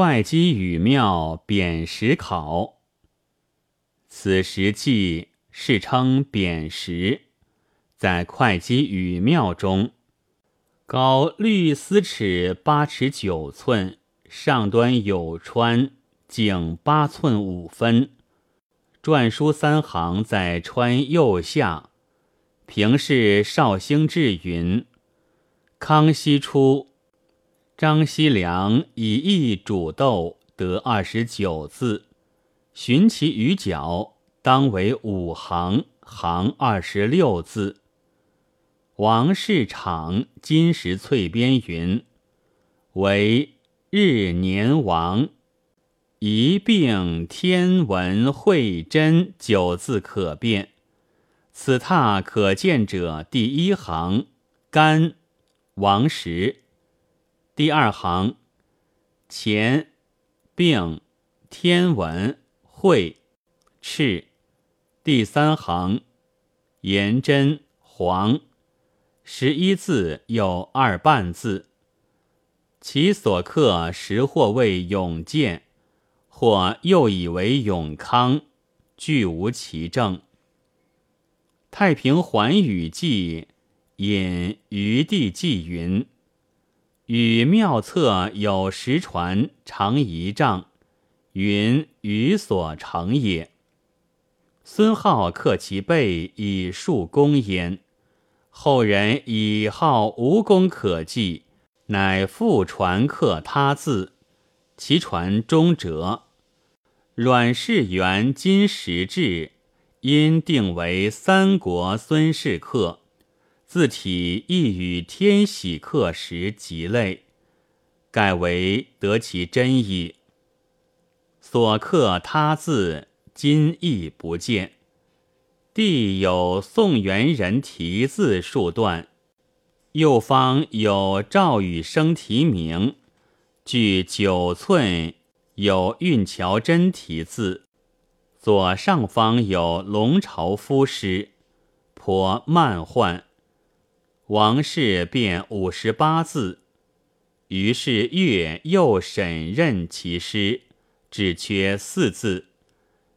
会稽宇庙匾石考。此石记世称匾石，在会稽宇庙中，高绿丝尺八尺九寸，上端有川，径八寸五分。篆书三行在川右下。平是绍兴志云：康熙初，张锡良以一煮豆得二十九字，寻其余角，当为五行，行二十六字。王世场金石翠边云：为日年王，一并天文会真九字可辨。此拓可见者，第一行干王石，第二行乾并天文会赤，第三行颜真黄，十一字有二半字。其所刻时或为永健，或又以为永康，俱无其证。《太平寰宇记》引余地记云：“与庙侧有石船，长一丈，云余所成也。”孙浩刻其背以述功焉，后人以号无功可记，乃复传刻他字，其传终折。阮氏元金石志。因定为三国孙氏刻，字体亦与天喜刻石极类，盖为得其真意。所刻他字，今亦不见。地有宋元人题字数段，右方有赵羽生题名，距九寸有运桥真题字。左上方有龙朝夫诗，颇慢换。王氏便五十八字，于是月又审认其诗，只缺四字，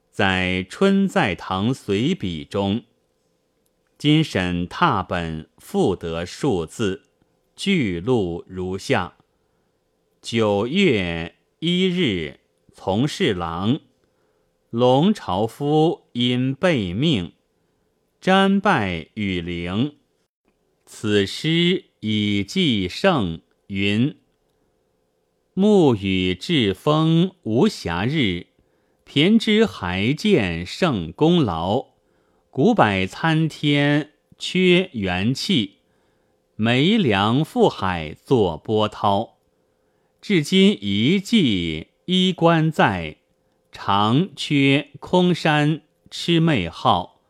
在《春在堂随笔》中。今审拓本复得数字，巨录如下：九月一日，从事郎。龙朝夫因被命，瞻拜羽灵。此诗以寄圣云：暮雨至风无暇日，贫之还见圣功劳。古柏参天缺元气，梅梁覆海作波涛。至今遗迹衣冠在。长缺空山魑魅号，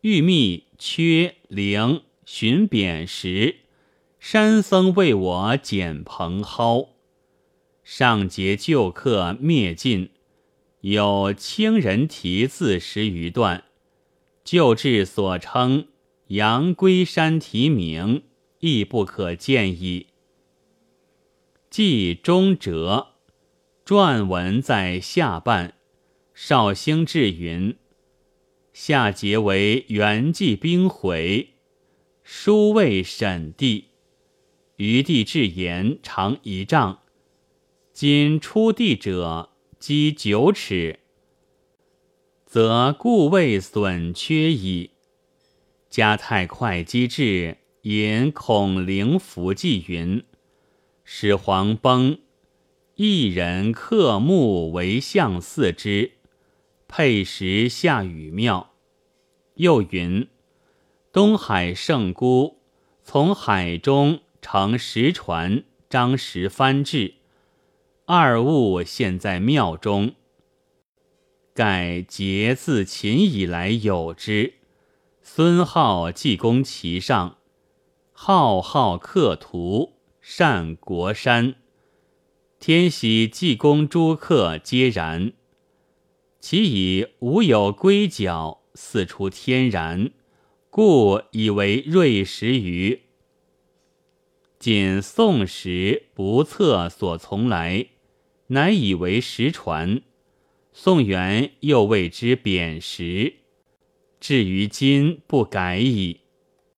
玉密缺灵寻扁石，山僧为我捡蓬蒿。上节旧客灭尽，有清人题字十余段。旧志所称阳归山题名，亦不可见矣。记中折，撰文在下半。绍兴志云：下节为元济兵回，书为沈帝。余地至言长一丈，今出地者积九尺，则故未损缺矣。嘉泰会稽志引孔灵符记云：始皇崩，一人刻木为象四之。配石下雨庙，又云：东海圣姑从海中乘石船张石翻至，二物现在庙中。盖节自秦以来有之。孙浩济公其上，浩浩刻图，善国山。天喜济公诸客皆然。其以无有龟角，似出天然，故以为瑞石于。仅宋时不测所从来，乃以为实传。宋元又谓之贬石，至于今不改矣。